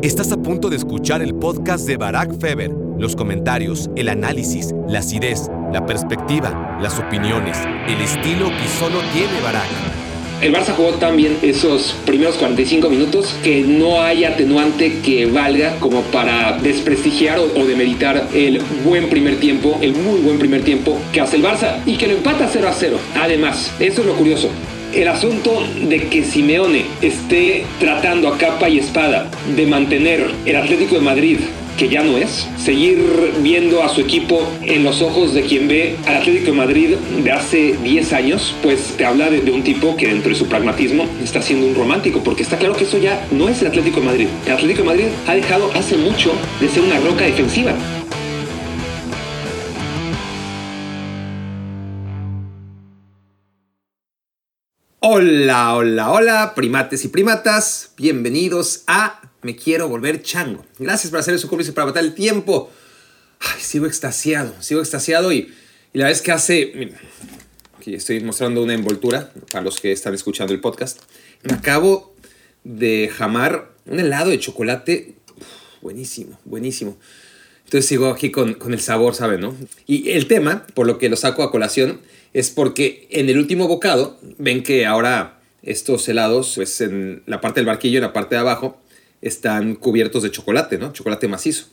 Estás a punto de escuchar el podcast de Barack Feber. Los comentarios, el análisis, la acidez, la perspectiva, las opiniones, el estilo que solo tiene Barack. El Barça jugó tan bien esos primeros 45 minutos que no hay atenuante que valga como para desprestigiar o, demeritar el buen primer tiempo, el muy buen primer tiempo que hace el Barça y que lo empata 0 a 0. Además, eso es lo curioso. El asunto de que Simeone esté tratando a capa y espada de mantener el Atlético de Madrid que ya no es, seguir viendo a su equipo en los ojos de quien ve al Atlético de Madrid de hace 10 años, pues te habla de, un tipo que dentro de su pragmatismo está siendo un romántico, porque está claro que eso ya no es el Atlético de Madrid. El Atlético de Madrid ha dejado hace mucho de ser una roca defensiva. Hola, hola, hola, primates y primatas, bienvenidos a Me Quiero Volver Chango. Gracias por hacer su cómplice para matar el tiempo. Ay, sigo extasiado, sigo extasiado y, y la vez que hace... aquí estoy mostrando una envoltura para los que están escuchando el podcast. Me acabo de jamar un helado de chocolate buenísimo, buenísimo. Entonces sigo aquí con, con el sabor, ¿saben? No? Y el tema, por lo que lo saco a colación, es porque en el último bocado, ven que ahora estos helados, pues en la parte del barquillo, en la parte de abajo, están cubiertos de chocolate, ¿no? Chocolate macizo.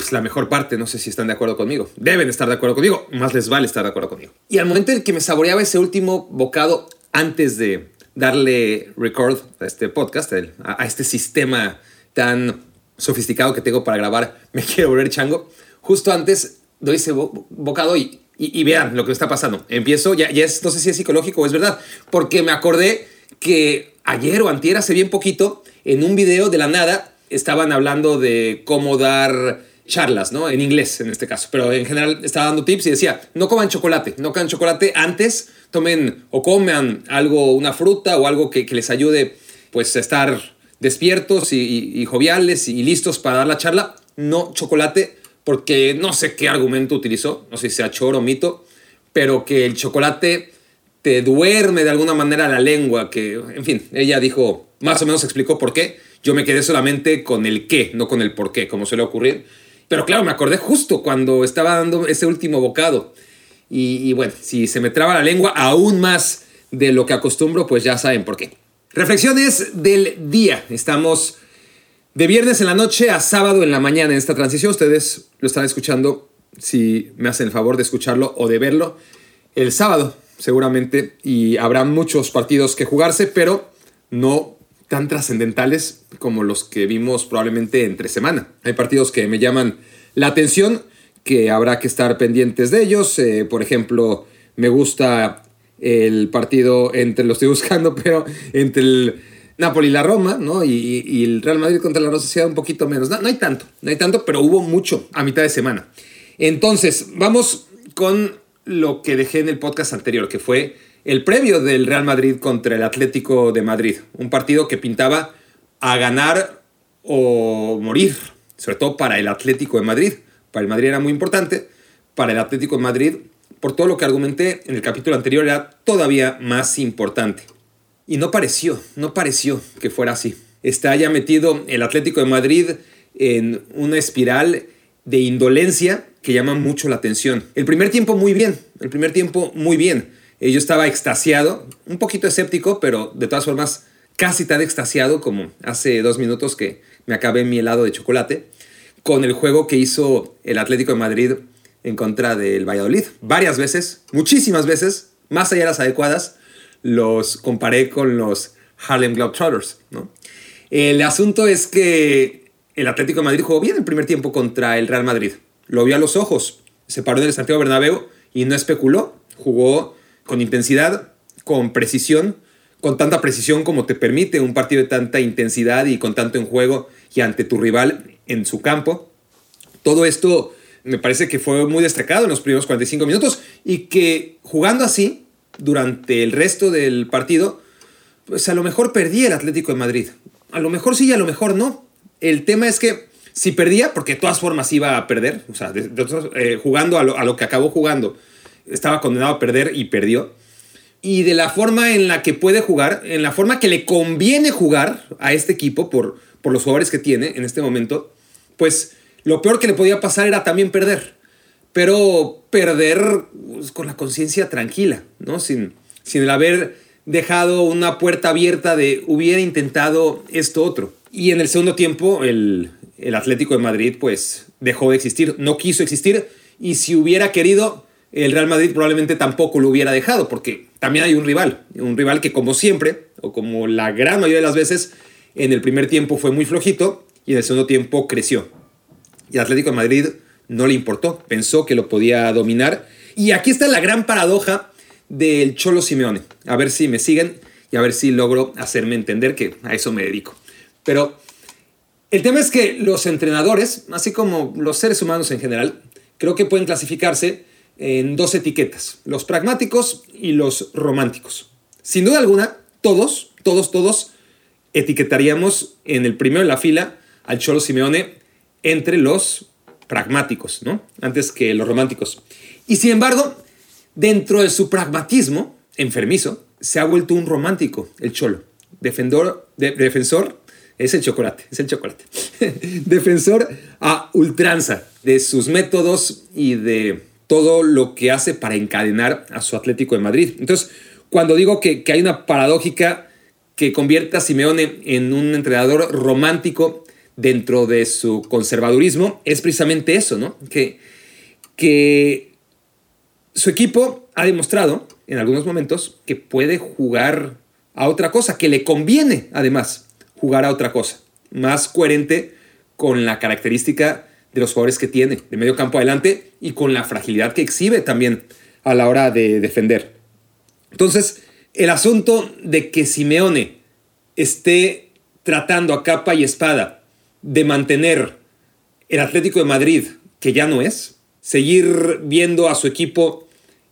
es la mejor parte, no sé si están de acuerdo conmigo. Deben estar de acuerdo conmigo, más les vale estar de acuerdo conmigo. Y al momento en que me saboreaba ese último bocado, antes de darle record a este podcast, a este sistema tan sofisticado que tengo para grabar, me quiero volver chango, justo antes doy ese bocado y y, vean lo que está pasando. Empiezo, ya, ya es, no sé si es psicológico o es verdad, porque me acordé que ayer o antier, hace bien poquito, en un video de la nada, estaban hablando de cómo dar charlas, ¿no? En inglés, en este caso. Pero en general estaba dando tips y decía, no coman chocolate, no coman chocolate antes, tomen o coman algo, una fruta o algo que, les ayude, pues, a estar despiertos y, y joviales y listos para dar la charla. No chocolate porque no sé qué argumento utilizó, no sé si sea choro o mito, pero que el chocolate te duerme de alguna manera la lengua, que, en fin, ella dijo, más o menos explicó por qué. Yo me quedé solamente con el qué, no con el por qué, como suele ocurrir. Pero claro, me acordé justo cuando estaba dando ese último bocado. Y, y bueno, si se me traba la lengua aún más de lo que acostumbro, pues ya saben por qué. Reflexiones del día. Estamos de viernes en la noche a sábado en la mañana en esta transición. Ustedes lo están escuchando, si me hacen el favor de escucharlo o de verlo, el sábado seguramente. Y habrá muchos partidos que jugarse, pero no tan trascendentales como los que vimos probablemente entre semana. Hay partidos que me llaman la atención, que habrá que estar pendientes de ellos. Eh, por ejemplo, me gusta el partido entre, lo estoy buscando, pero entre el Napoli y la Roma, ¿no? Y, el Real Madrid contra la Sociedad un poquito menos. No, no hay tanto, no hay tanto, pero hubo mucho a mitad de semana. Entonces, vamos con lo que dejé en el podcast anterior, que fue el previo del Real Madrid contra el Atlético de Madrid. Un partido que pintaba a ganar o morir, sobre todo para el Atlético de Madrid. Para el Madrid era muy importante, para el Atlético de Madrid, por todo lo que argumenté en el capítulo anterior, era todavía más importante. Y no pareció, no pareció que fuera así. Está ya metido el Atlético de Madrid en una espiral de indolencia que llama mucho la atención. El primer tiempo muy bien, el primer tiempo muy bien. Eh, yo estaba extasiado, un poquito escéptico, pero de todas formas casi tan extasiado como hace dos minutos que me acabé mi helado de chocolate, con el juego que hizo el Atlético de Madrid en contra del Valladolid. Varias veces, muchísimas veces, más allá de las adecuadas, los comparé con los Harlem Globetrotters, ¿no? El asunto es que el Atlético de Madrid jugó bien el primer tiempo contra el Real Madrid. Lo vio a los ojos, se paró en el Santiago Bernabéu y no especuló. Jugó con intensidad, con precisión, con tanta precisión como te permite un partido de tanta intensidad y con tanto en juego y ante tu rival en su campo. Todo esto me parece que fue muy destacado en los primeros 45 minutos y que jugando así, durante el resto del partido, pues a lo mejor perdía el Atlético de Madrid. A lo mejor sí y a lo mejor no. El tema es que si perdía, porque de todas formas iba a perder, o sea, eh, jugando a lo, que acabó jugando, estaba condenado a perder y perdió. Y de la forma en la que puede jugar, en la forma que le conviene jugar a este equipo por, por los jugadores que tiene en este momento, pues lo peor que le podía pasar era también perder. Pero perder pues, con la conciencia tranquila, ¿no? Sin, sin el haber dejado una puerta abierta de hubiera intentado esto otro. Y en el segundo tiempo, el, el Atlético de Madrid, pues dejó de existir, no quiso existir. Y si hubiera querido, el Real Madrid probablemente tampoco lo hubiera dejado, porque también hay un rival, un rival que como siempre, o como la gran mayoría de las veces, en el primer tiempo fue muy flojito y en el segundo tiempo creció. Y el Atlético de Madrid no le importó, pensó que lo podía dominar. Y aquí está la gran paradoja del Cholo Simeone. A ver si me siguen y a ver si logro hacerme entender que a eso me dedico. Pero el tema es que los entrenadores, así como los seres humanos en general, creo que pueden clasificarse en dos etiquetas, los pragmáticos y los románticos. Sin duda alguna, todos, todos, todos etiquetaríamos en el primero de la fila al Cholo Simeone entre los pragmáticos, ¿no? Antes que los románticos. Y sin embargo, dentro de su pragmatismo enfermizo, se ha vuelto un romántico, el Cholo. Defendor, defensor, es el chocolate, es el chocolate. defensor a ultranza de sus métodos y de todo lo que hace para encadenar a su Atlético de Madrid. Entonces, cuando digo que, hay una paradójica que convierte a Simeone en un entrenador romántico dentro de su conservadurismo, es precisamente eso, ¿no? Que, que su equipo ha demostrado en algunos momentos que puede jugar a otra cosa, que le conviene además jugar a otra cosa, más coherente con la característica de los jugadores que tiene de medio campo adelante y con la fragilidad que exhibe también a la hora de defender. Entonces, el asunto de que Simeone esté tratando a capa y espada de mantener el Atlético de Madrid, que ya no es, seguir viendo a su equipo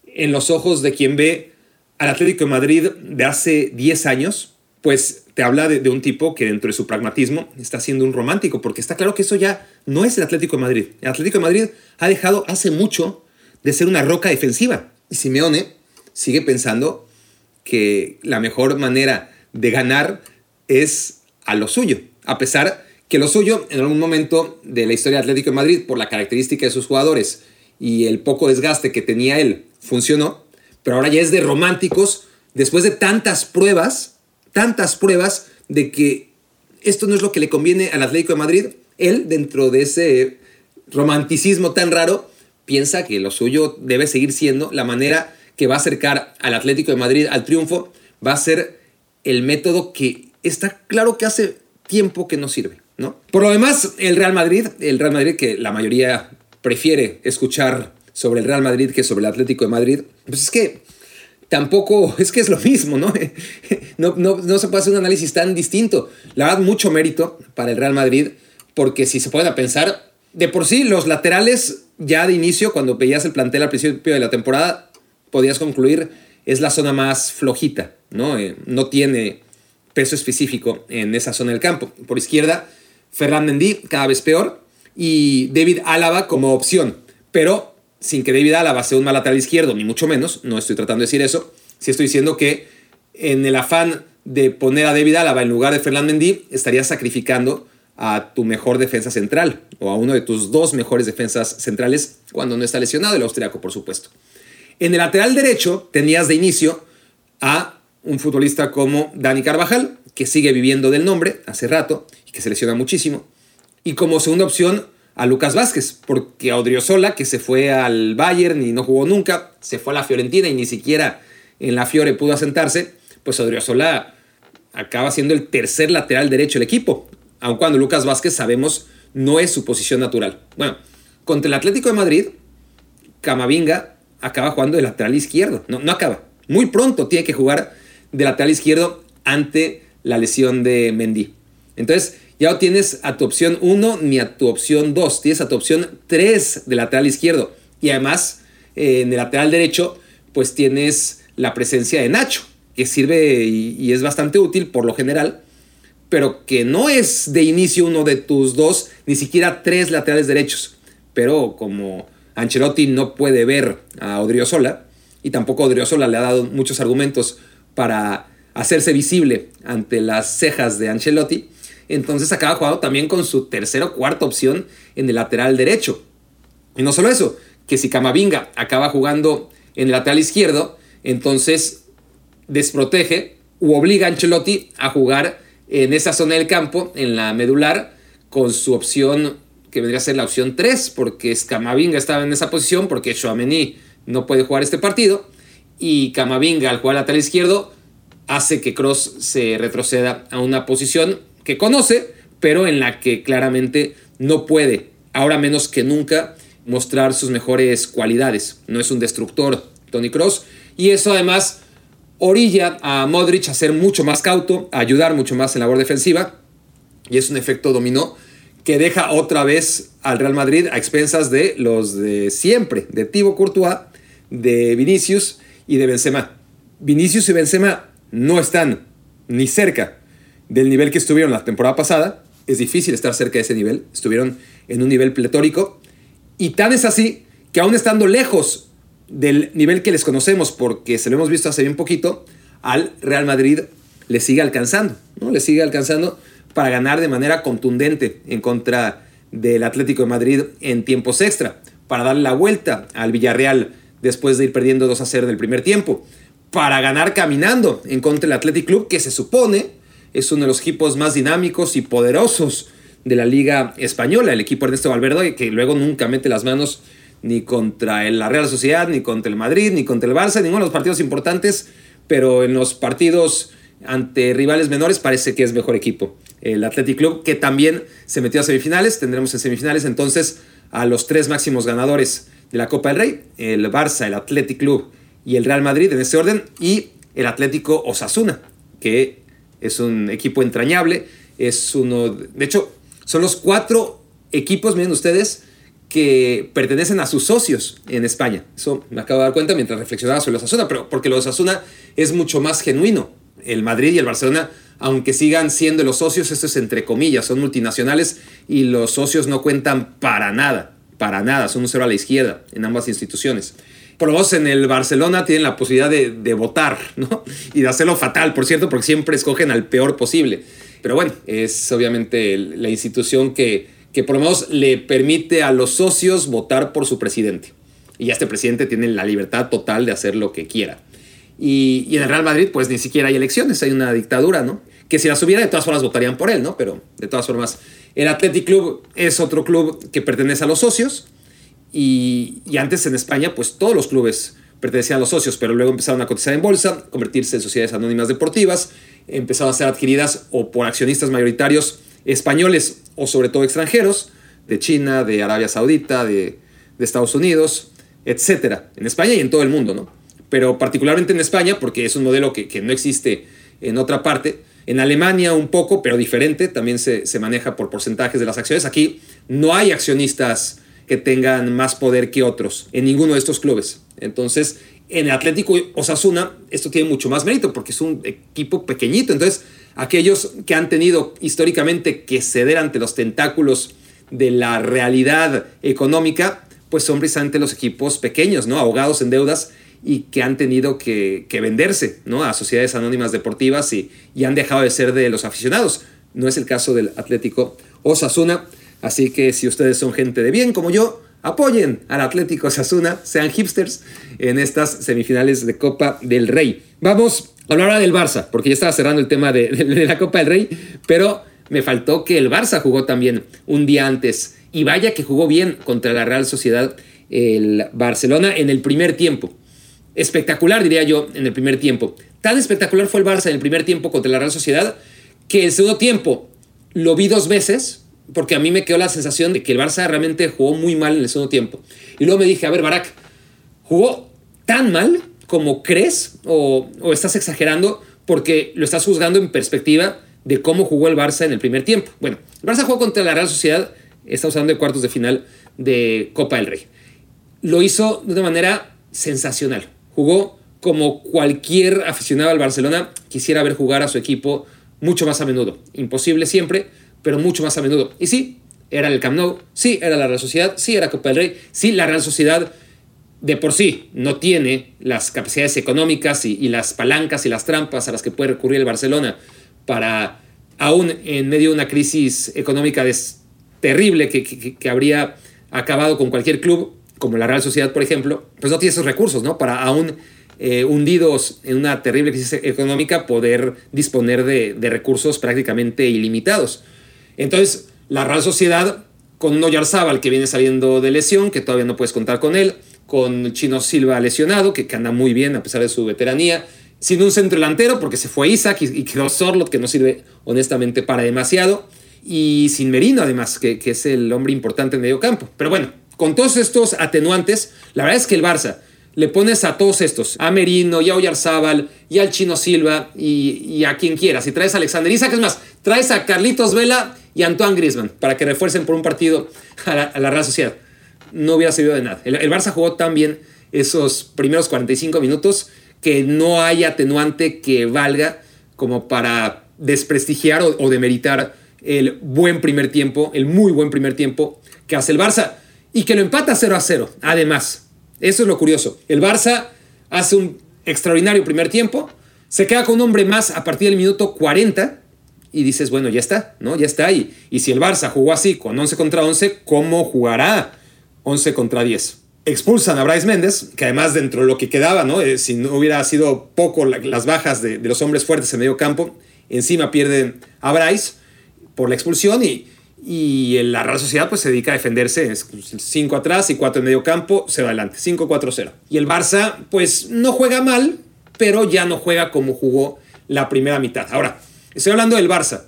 en los ojos de quien ve al Atlético de Madrid de hace 10 años, pues te habla de, un tipo que dentro de su pragmatismo está siendo un romántico, porque está claro que eso ya no es el Atlético de Madrid. El Atlético de Madrid ha dejado hace mucho de ser una roca defensiva. Y Simeone sigue pensando que la mejor manera de ganar es a lo suyo, a pesar que lo suyo en algún momento de la historia del Atlético de Madrid, por la característica de sus jugadores y el poco desgaste que tenía él, funcionó, pero ahora ya es de románticos, después de tantas pruebas, tantas pruebas de que esto no es lo que le conviene al Atlético de Madrid. Él, dentro de ese romanticismo tan raro, piensa que lo suyo debe seguir siendo la manera que va a acercar al Atlético de Madrid al triunfo, va a ser el método que está claro que hace tiempo que no sirve. ¿No? Por lo demás, el Real Madrid, el Real Madrid que la mayoría prefiere escuchar sobre el Real Madrid que sobre el Atlético de Madrid, pues es que tampoco es que es lo mismo, ¿no? No, no, se puede hacer un análisis tan distinto. La verdad, mucho mérito para el Real Madrid, porque si se puede pensar, de por sí los laterales ya de inicio, cuando veías el plantel al principio de la temporada, podías concluir es la zona más flojita, ¿no? Eh, no tiene peso específico en esa zona del campo. Por izquierda, Ferran Mendy cada vez peor y David Álava como opción, pero sin que David Álava sea un mal lateral izquierdo, ni mucho menos, no estoy tratando de decir eso, sí estoy diciendo que en el afán de poner a David Álava en lugar de Fernand Mendy, estarías sacrificando a tu mejor defensa central o a uno de tus dos mejores defensas centrales cuando no está lesionado, el austriaco, por supuesto. En el lateral derecho tenías de inicio a un futbolista como Dani Carvajal, que sigue viviendo del nombre hace rato que se lesiona muchísimo. Y como segunda opción, a Lucas Vázquez, porque a Odriozola, que se fue al Bayern y no jugó nunca, se fue a la Fiorentina y ni siquiera en la Fiore pudo asentarse, pues Odriozola acaba siendo el tercer lateral derecho del equipo, aun cuando Lucas Vázquez sabemos no es su posición natural. Bueno, contra el Atlético de Madrid, Camavinga acaba jugando de lateral izquierdo, no, no acaba, muy pronto tiene que jugar de lateral izquierdo ante la lesión de Mendy. Entonces, ya no tienes a tu opción 1 ni a tu opción 2, tienes a tu opción 3 de lateral izquierdo. Y además, eh, en el lateral derecho, pues tienes la presencia de Nacho, que sirve y, es bastante útil por lo general, pero que no es de inicio uno de tus dos, ni siquiera tres laterales derechos. Pero como Ancelotti no puede ver a Odriozola, y tampoco Odriozola le ha dado muchos argumentos para hacerse visible ante las cejas de Ancelotti, entonces acaba jugando también con su tercera o cuarta opción en el lateral derecho. Y no solo eso, que si Camavinga acaba jugando en el lateral izquierdo, entonces desprotege u obliga a Ancelotti a jugar en esa zona del campo, en la medular, con su opción que vendría a ser la opción 3, porque Camavinga estaba en esa posición, porque Chouameni no puede jugar este partido, y Camavinga al jugar lateral izquierdo hace que Cross se retroceda a una posición que conoce, pero en la que claramente no puede, ahora menos que nunca, mostrar sus mejores cualidades. No es un destructor, Tony Cross, y eso además orilla a Modric a ser mucho más cauto, a ayudar mucho más en la labor defensiva, y es un efecto dominó que deja otra vez al Real Madrid a expensas de los de siempre, de Thibaut Courtois, de Vinicius y de Benzema. Vinicius y Benzema no están ni cerca del nivel que estuvieron la temporada pasada. Es difícil estar cerca de ese nivel. Estuvieron en un nivel pletórico. Y tan es así que aún estando lejos del nivel que les conocemos, porque se lo hemos visto hace bien poquito, al Real Madrid le sigue alcanzando, ¿no? Le sigue alcanzando para ganar de manera contundente en contra del Atlético de Madrid en tiempos extra, para darle la vuelta al Villarreal después de ir perdiendo 2 a 0 del primer tiempo, para ganar caminando en contra del Athletic Club, que se supone es uno de los equipos más dinámicos y poderosos de la Liga Española, el equipo Ernesto Valverde, que luego nunca mete las manos ni contra la Real Sociedad, ni contra el Madrid, ni contra el Barça, ninguno de los partidos importantes, pero en los partidos ante rivales menores parece que es mejor equipo. El Athletic Club, que también se metió a semifinales, tendremos en semifinales entonces a los tres máximos ganadores de la Copa del Rey, el Barça, el Athletic Club y el Real Madrid en ese orden, y el Atlético Osasuna, que es un equipo entrañable, es uno, de hecho, son los cuatro equipos, miren ustedes, que pertenecen a sus socios en España. Eso me acabo de dar cuenta mientras reflexionaba sobre los Osasuna, pero porque los Osasuna es mucho más genuino. El Madrid y el Barcelona, aunque sigan siendo los socios, esto es entre comillas, son multinacionales y los socios no cuentan para nada, para nada, son un cero a la izquierda en ambas instituciones. Por lo menos en el Barcelona tienen la posibilidad de, votar, ¿no? Y de hacerlo fatal, por cierto, porque siempre escogen al peor posible. Pero bueno, es obviamente la institución que que por lo menos le permite a los socios votar por su presidente. Y ya este presidente tiene la libertad total de hacer lo que quiera. Y, en el Real Madrid, pues ni siquiera hay elecciones, hay una dictadura, ¿no? Que si las hubiera, de todas formas votarían por él, ¿no? Pero de todas formas, el Athletic Club es otro club que pertenece a los socios. Y, antes en España, pues todos los clubes pertenecían a los socios, pero luego empezaron a cotizar en bolsa, convertirse en sociedades anónimas deportivas, empezaron a ser adquiridas o por accionistas mayoritarios españoles o sobre todo extranjeros, de China, de Arabia Saudita, de, Estados Unidos, etcétera, en España y en todo el mundo, ¿no? Pero particularmente en España, porque es un modelo que, no existe en otra parte. En Alemania un poco, pero diferente, también se, se, maneja por porcentajes de las acciones. Aquí no hay accionistas que tengan más poder que otros en ninguno de estos clubes. Entonces, en el Atlético Osasuna, esto tiene mucho más mérito porque es un equipo pequeñito. Entonces, aquellos que han tenido históricamente que ceder ante los tentáculos de la realidad económica, pues son precisamente los equipos pequeños, ¿no? Ahogados en deudas y que han tenido que, venderse, ¿no? A sociedades anónimas deportivas y, y, han dejado de ser de los aficionados. No es el caso del Atlético Osasuna. Así que si ustedes son gente de bien como yo, apoyen al Atlético Osasuna, sean hipsters en estas semifinales de Copa del Rey. Vamos Hablar ahora del Barça, porque ya estaba cerrando el tema de, la Copa del Rey, pero me faltó que el Barça jugó también un día antes. Y vaya que jugó bien contra la Real Sociedad el Barcelona en el primer tiempo. Espectacular, diría yo, en el primer tiempo. Tan espectacular fue el Barça en el primer tiempo contra la Real Sociedad que el segundo tiempo lo vi dos veces, porque a mí me quedó la sensación de que el Barça realmente jugó muy mal en el segundo tiempo. Y luego me dije, a ver, Barak, jugó tan mal como crees o, estás exagerando porque lo estás juzgando en perspectiva de cómo jugó el Barça en el primer tiempo. Bueno, el Barça jugó contra la Real Sociedad, está usando de cuartos de final de Copa del Rey. Lo hizo de una manera sensacional. Jugó como cualquier aficionado al Barcelona quisiera ver jugar a su equipo mucho más a menudo. Imposible siempre, pero mucho más a menudo. Y sí, era el Camp Nou, sí, era la Real Sociedad, sí, era Copa del Rey, sí, la Real Sociedad de por sí no tiene las capacidades económicas y, las palancas y las trampas a las que puede recurrir el Barcelona para aún en medio de una crisis económica terrible que, que, habría acabado con cualquier club, como la Real Sociedad, por ejemplo, pues no tiene esos recursos, ¿no? Para aún eh, hundidos en una terrible crisis económica poder disponer de, de recursos prácticamente ilimitados. Entonces, la Real Sociedad, con un Oyarzábal que viene saliendo de lesión, que todavía no puedes contar con él, con Chino Silva lesionado, que, anda muy bien a pesar de su veteranía, sin un centro delantero, porque se fue Isaac y, quedó Sorlot, que no sirve honestamente para demasiado, y sin Merino, además, que, que es el hombre importante en medio campo. Pero bueno, con todos estos atenuantes, la verdad es que el Barça le pones a todos estos, a Merino, y a Oyarzábal, y al Chino Silva, y, a quien quieras. Y traes a Alexander Isaac, es más, traes a Carlitos Vela y a Antoine Griezmann para que refuercen por un partido a la, Real Sociedad. No hubiera servido de nada. El, Barça jugó tan bien esos primeros 45 minutos que no hay atenuante que valga como para desprestigiar o, o demeritar el buen primer tiempo, el muy buen primer tiempo que hace el Barça y que lo empata 0 a 0. Además, eso es lo curioso. El Barça hace un extraordinario primer tiempo, se queda con un hombre más a partir del minuto 40 y dices, bueno, ya está, ¿no? Ya está ahí. Y si el Barça jugó así con 11 contra 11, ¿cómo jugará 11 contra 10? Expulsan a Bryce Méndez, que además dentro de lo que quedaba, ¿no? Eh, si no hubiera sido poco las bajas de, de, los hombres fuertes en medio campo, encima pierden a Bryce por la expulsión y, y la Real Sociedad pues se dedica a defenderse, 5 atrás y 4 en medio campo, se va adelante, 5-4-0. Y el Barça pues no juega mal, pero ya no juega como jugó la primera mitad. Ahora, estoy hablando del Barça,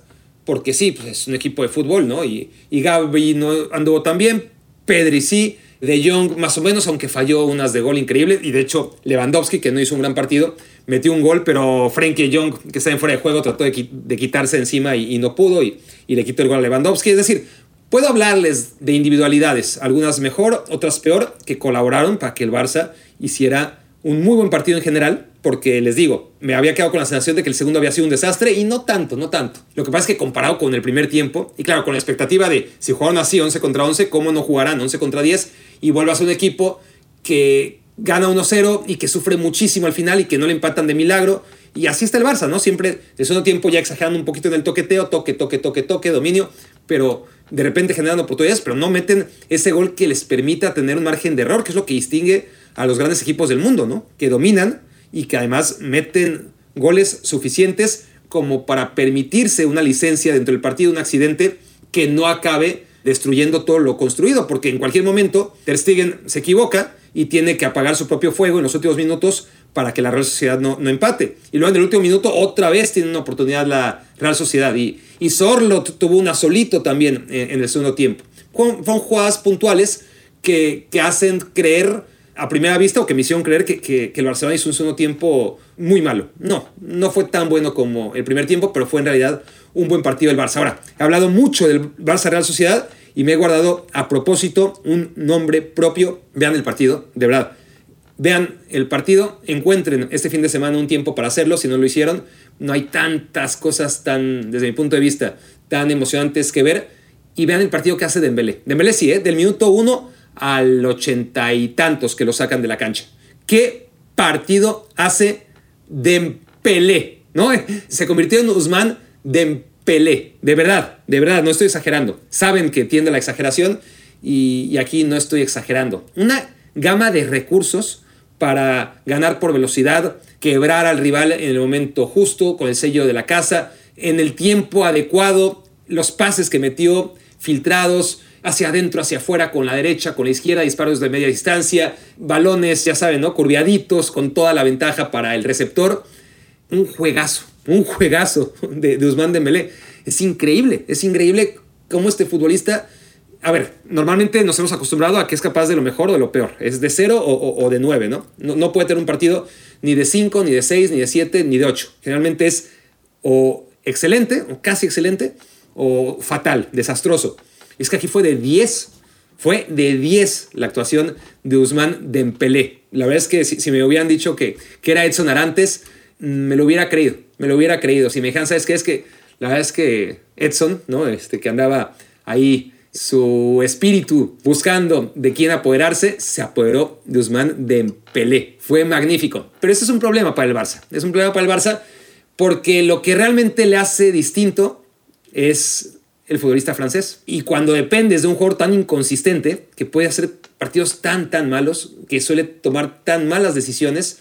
porque sí, pues es un equipo de fútbol, ¿no? Y, y Gaby no anduvo tan bien, Pedri sí, De Jong más o menos, aunque falló unas de gol increíbles, y de hecho Lewandowski, que no hizo un gran partido, metió un gol, pero Frenkie Young, que está en fuera de juego, trató de, quitarse encima y, no pudo y, le quitó el gol a Lewandowski. Es decir, puedo hablarles de individualidades, algunas mejor, otras peor, que colaboraron para que el Barça hiciera un muy buen partido en general, porque les digo, me había quedado con la sensación de que el segundo había sido un desastre y no tanto, no tanto. Lo que pasa es que comparado con el primer tiempo, y claro, con la expectativa de si jugaron así 11 contra 11, ¿cómo no jugarán 11 contra 10? Y vuelve a un equipo que, gana 1-0 y que sufre muchísimo al final y que no le empatan de milagro. Y así está el Barça, ¿no? Siempre de segundo tiempo ya exagerando un poquito en el toqueteo, toque, toque, toque, toque, dominio, pero de repente generando oportunidades, pero no meten ese gol que les permita tener un margen de error, que es lo que distingue a los grandes equipos del mundo, ¿no? Que dominan y que además meten goles suficientes como para permitirse una licencia dentro del partido, un accidente que no acabe destruyendo todo lo construido, porque en cualquier momento Ter Stegen se equivoca y tiene que apagar su propio fuego en los últimos minutos para que la Real Sociedad no, no empate. Y luego en el último minuto otra vez tiene una oportunidad la Real Sociedad. Y, y Sorlot tuvo una solito también en, el segundo tiempo. Fueron jugadas puntuales que, que, hacen creer a primera vista o que me hicieron creer que, que, que, el Barcelona hizo un segundo tiempo muy malo. No, no fue tan bueno como el primer tiempo, pero fue en realidad un buen partido del Barça. Ahora, he hablado mucho del Barça Real Sociedad y me he guardado a propósito un nombre propio. Vean el partido, de verdad. Vean el partido, encuentren este fin de semana un tiempo para hacerlo, si no lo hicieron. No hay tantas cosas tan, desde mi punto de vista, tan emocionantes que ver. Y vean el partido que hace Dembélé. Dembélé sí, ¿eh? del minuto uno al ochenta y tantos que lo sacan de la cancha. ¿Qué partido hace Dembélé? ¿No? Se convirtió en Usman Dembélé Pelé, de verdad, de verdad, no estoy exagerando. Saben que tiende la exageración y, aquí no estoy exagerando. Una gama de recursos para ganar por velocidad, quebrar al rival en el momento justo, con el sello de la casa, en el tiempo adecuado, los pases que metió filtrados hacia adentro, hacia afuera, con la derecha, con la izquierda, disparos de media distancia, balones, ya saben, ¿no? Curviaditos, con toda la ventaja para el receptor. Un juegazo, un juegazo de, de Usman. Es increíble, es increíble cómo este futbolista, a ver, normalmente nos hemos acostumbrado a que es capaz de lo mejor o de lo peor, es de cero o, de nueve. ¿no? ¿no? puede tener un partido ni de cinco, ni de seis, ni de siete, ni de ocho. Generalmente es o excelente, o casi excelente, o fatal, desastroso. Es que aquí fue de 10, fue de 10 la actuación de Usman Dembélé. La verdad es que si, me hubieran dicho que, que era Edson Arantes, mm, me lo hubiera creído me lo hubiera creído. Si me dijeran, ¿sabes qué? Es que la verdad es que Edson, ¿no? Este, que andaba ahí su espíritu buscando de quién apoderarse, se apoderó de Usman Dembélé. Fue magnífico. Pero eso es un problema para el Barça. Es un problema para el Barça porque lo que realmente le hace distinto es el futbolista francés. Y cuando dependes de un jugador tan inconsistente, que puede hacer partidos tan, tan malos, que suele tomar tan malas decisiones,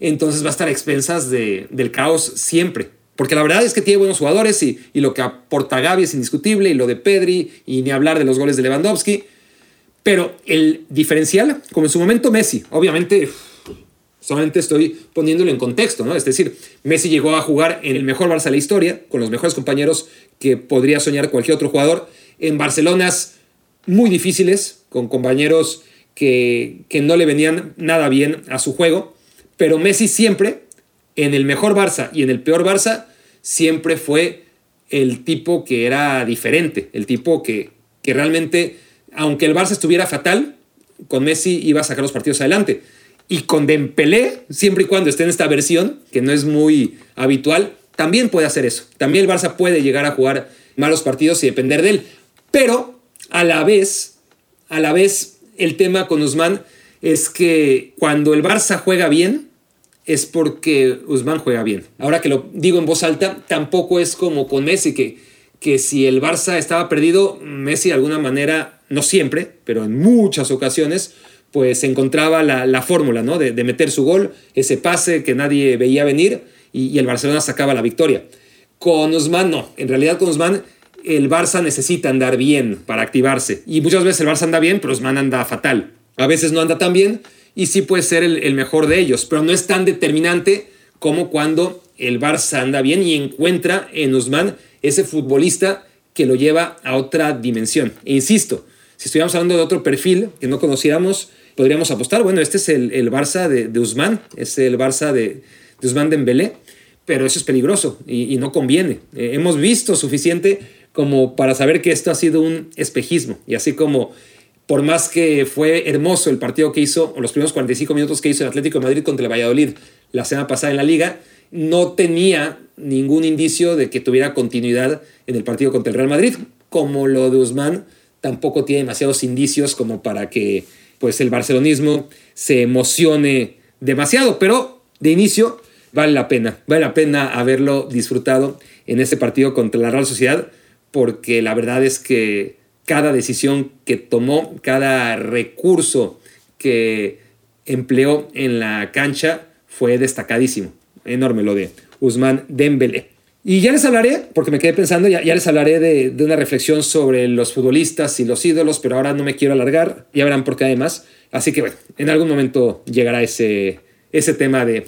entonces va a estar a expensas de, del caos siempre. Porque la verdad es que tiene buenos jugadores y, y, lo que aporta Gaby es indiscutible y lo de Pedri y ni hablar de los goles de Lewandowski. Pero el diferencial, como en su momento Messi, obviamente solamente estoy poniéndolo en contexto, ¿no? Es decir, Messi llegó a jugar en el mejor Barça de la historia, con los mejores compañeros que podría soñar cualquier otro jugador, en Barcelonas muy difíciles, con compañeros que, que no le venían nada bien a su juego, pero Messi siempre en el mejor Barça y en el peor Barça siempre fue el tipo que era diferente, el tipo que, que realmente, aunque el Barça estuviera fatal, con Messi iba a sacar los partidos adelante. Y con Dembélé, siempre y cuando esté en esta versión, que no es muy habitual, también puede hacer eso. También el Barça puede llegar a jugar malos partidos y depender de él. Pero a la vez, a la vez, el tema con Usman es que cuando el Barça juega bien, es porque Usman juega bien. Ahora que lo digo en voz alta, tampoco es como con Messi, que, que si el Barça estaba perdido, Messi de alguna manera, no siempre, pero en muchas ocasiones, pues encontraba la, la fórmula, ¿no? De, meter su gol, ese pase que nadie veía venir y, y, el Barcelona sacaba la victoria. Con Usman no, en realidad con Usman el Barça necesita andar bien para activarse y muchas veces el Barça anda bien, pero Usman anda fatal. A veces no anda tan bien y sí puede ser el, el, mejor de ellos, pero no es tan determinante como cuando el Barça anda bien y encuentra en Usman ese futbolista que lo lleva a otra dimensión. E insisto, si estuviéramos hablando de otro perfil que no conociéramos, podríamos apostar, bueno, este es el, el Barça de, de, Usman, es el Barça de, de Usman Dembélé, pero eso es peligroso y, no conviene. Eh, hemos visto suficiente como para saber que esto ha sido un espejismo y así como por más que fue hermoso el partido que hizo, o los primeros 45 minutos que hizo el Atlético de Madrid contra el Valladolid la semana pasada en la liga, no tenía ningún indicio de que tuviera continuidad en el partido contra el Real Madrid, como lo de Usman tampoco tiene demasiados indicios como para que pues el barcelonismo se emocione demasiado, pero de inicio vale la pena, vale la pena haberlo disfrutado en ese partido contra la Real Sociedad, porque la verdad es que cada decisión que tomó, cada recurso que empleó en la cancha fue destacadísimo. Enorme lo de Usman Dembélé. Y ya les hablaré, porque me quedé pensando, ya, ya les hablaré de, de, una reflexión sobre los futbolistas y los ídolos, pero ahora no me quiero alargar, ya verán por qué además. Así que bueno, en algún momento llegará ese, ese tema de,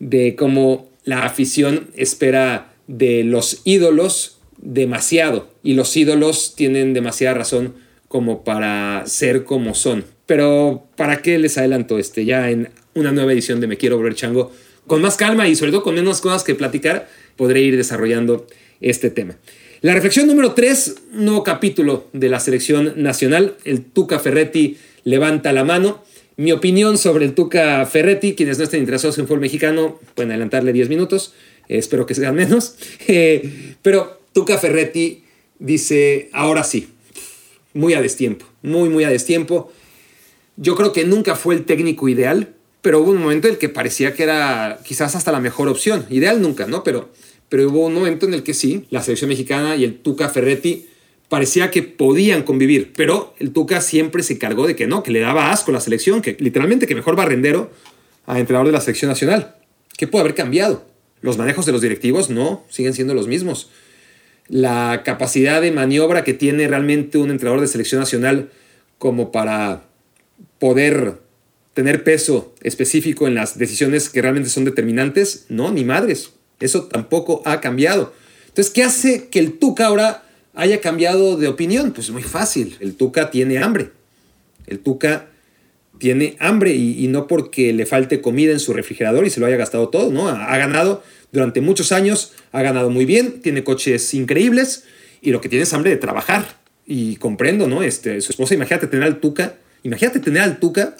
de cómo la afición espera de los ídolos demasiado y los ídolos tienen demasiada razón como para ser como son. Pero ¿para qué les adelanto este? Ya en una nueva edición de Me Quiero Volver Chango, con más calma y sobre todo con menos cosas que platicar, podré ir desarrollando este tema. La reflexión número 3, nuevo capítulo de la selección nacional. El Tuca Ferretti levanta la mano. Mi opinión sobre el Tuca Ferretti, quienes no estén interesados en fútbol mexicano, pueden adelantarle 10 minutos. Eh, espero que sean menos. Eh, pero Tuca Ferretti dice, ahora sí, muy a destiempo, muy, muy a destiempo. Yo creo que nunca fue el técnico ideal, pero hubo un momento en el que parecía que era quizás hasta la mejor opción. Ideal nunca, ¿no? Pero pero hubo un momento en el que sí, la selección mexicana y el Tuca Ferretti parecía que podían convivir, pero el Tuca siempre se cargó de que no, que le daba asco a la selección, que literalmente que mejor barrendero a entrenador de la selección nacional. ¿Qué puede haber cambiado? Los manejos de los directivos no, siguen siendo los mismos. La capacidad de maniobra que tiene realmente un entrenador de selección nacional como para poder tener peso específico en las decisiones que realmente son determinantes, no, ni madres. Eso tampoco ha cambiado. Entonces, ¿qué hace que el Tuca ahora haya cambiado de opinión? Pues muy fácil. El Tuca tiene hambre. El Tuca tiene hambre y, y, no porque le falte comida en su refrigerador y se lo haya gastado todo, ¿no? Ha, ganado durante muchos años, ha ganado muy bien, tiene coches increíbles y lo que tiene es hambre de trabajar. Y comprendo, ¿no? Este, su esposa, imagínate tener al Tuca, imagínate tener al Tuca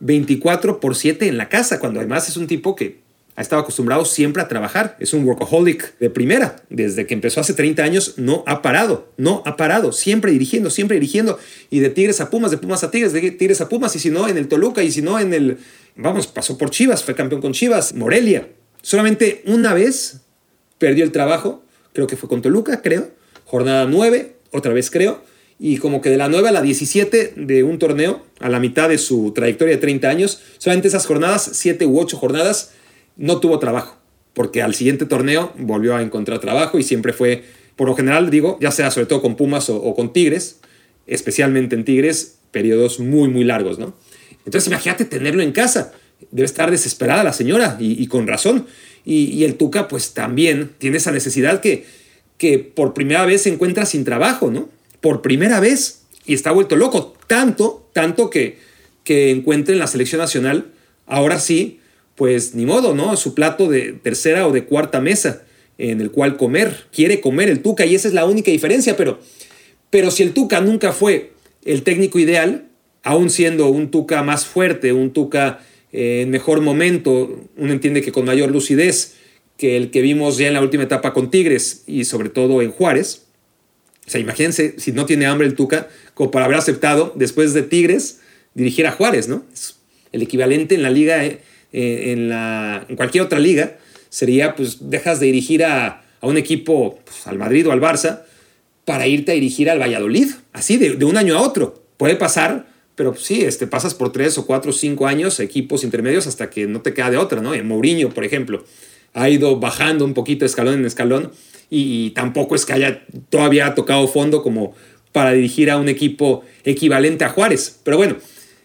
24 por 7 en la casa, cuando además es un tipo que ha estado acostumbrado siempre a trabajar. Es un workaholic de primera. Desde que empezó hace 30 años no ha parado, no ha parado. Siempre dirigiendo, siempre dirigiendo. Y de Tigres a Pumas, de Pumas a Tigres, de Tigres a Pumas. Y si no, en el Toluca. Y si no, en el... Vamos, pasó por Chivas, fue campeón con Chivas. Morelia. Solamente una vez perdió el trabajo. Creo que fue con Toluca, creo. jornada 9, otra vez creo, y como que de la 9 a la 17 de un torneo, a la mitad de su trayectoria de 30 años, solamente esas jornadas, 7 u 8 jornadas, no tuvo trabajo, porque al siguiente torneo volvió a encontrar trabajo y siempre fue, por lo general digo, ya sea sobre todo con Pumas o, con Tigres, especialmente en Tigres, periodos muy, muy largos, ¿no? Entonces imagínate tenerlo en casa, debe estar desesperada la señora y, con razón. Y, el Tuca pues también tiene esa necesidad que, que por primera vez se encuentra sin trabajo, ¿no? por primera vez y está vuelto loco. Tanto, tanto que, que encuentre en la selección nacional, ahora sí, pues ni modo, ¿no? Su plato de tercera o de cuarta mesa en el cual comer. Quiere comer el Tuca y esa es la única diferencia, pero, pero si el Tuca nunca fue el técnico ideal, aún siendo un Tuca más fuerte, un Tuca en mejor momento, uno entiende que con mayor lucidez que el que vimos ya en la última etapa con Tigres y sobre todo en Juárez, o sea, imagínense si no tiene hambre el Tuca, como para haber aceptado después de Tigres dirigir a Juárez, ¿no? el equivalente en la liga, eh, en, la, en cualquier otra liga, sería pues dejas de dirigir a, un equipo, pues, al Madrid o al Barça, para irte a dirigir al Valladolid, así de, de un año a otro. Puede pasar, pero pues, sí, este, pasas por tres o cuatro o cinco años, equipos intermedios, hasta que no te queda de otra, ¿no? En Mourinho, por ejemplo, ha ido bajando un poquito escalón en escalón y, tampoco es que haya todavía tocado fondo como para dirigir a un equipo equivalente a Juárez. Pero bueno,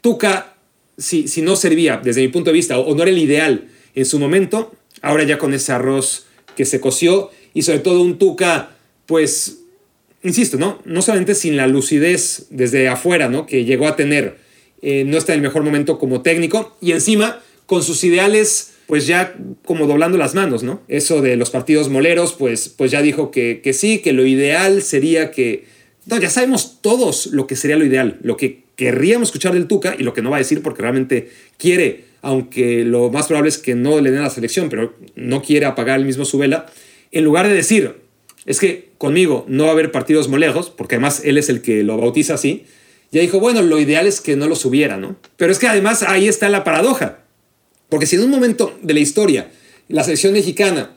Tuca, si, si no servía desde mi punto de vista o no era el ideal en su momento, ahora ya con ese arroz que se coció y sobre todo un Tuca, pues, insisto, ¿no? No solamente sin la lucidez desde afuera, ¿no? Que llegó a tener, eh, no está en el mejor momento como técnico y encima con sus ideales pues ya como doblando las manos, ¿no? Eso de los partidos moleros, pues, pues ya dijo que, que sí, que lo ideal sería que... No, ya sabemos todos lo que sería lo ideal, lo que querríamos escuchar del Tuca y lo que no va a decir porque realmente quiere, aunque lo más probable es que no le den la selección, pero no quiere apagar el mismo su vela, en lugar de decir, es que conmigo no va a haber partidos moleros, porque además él es el que lo bautiza así, ya dijo, bueno, lo ideal es que no los hubiera, ¿no? Pero es que además ahí está la paradoja. Porque si en un momento de la historia la selección mexicana,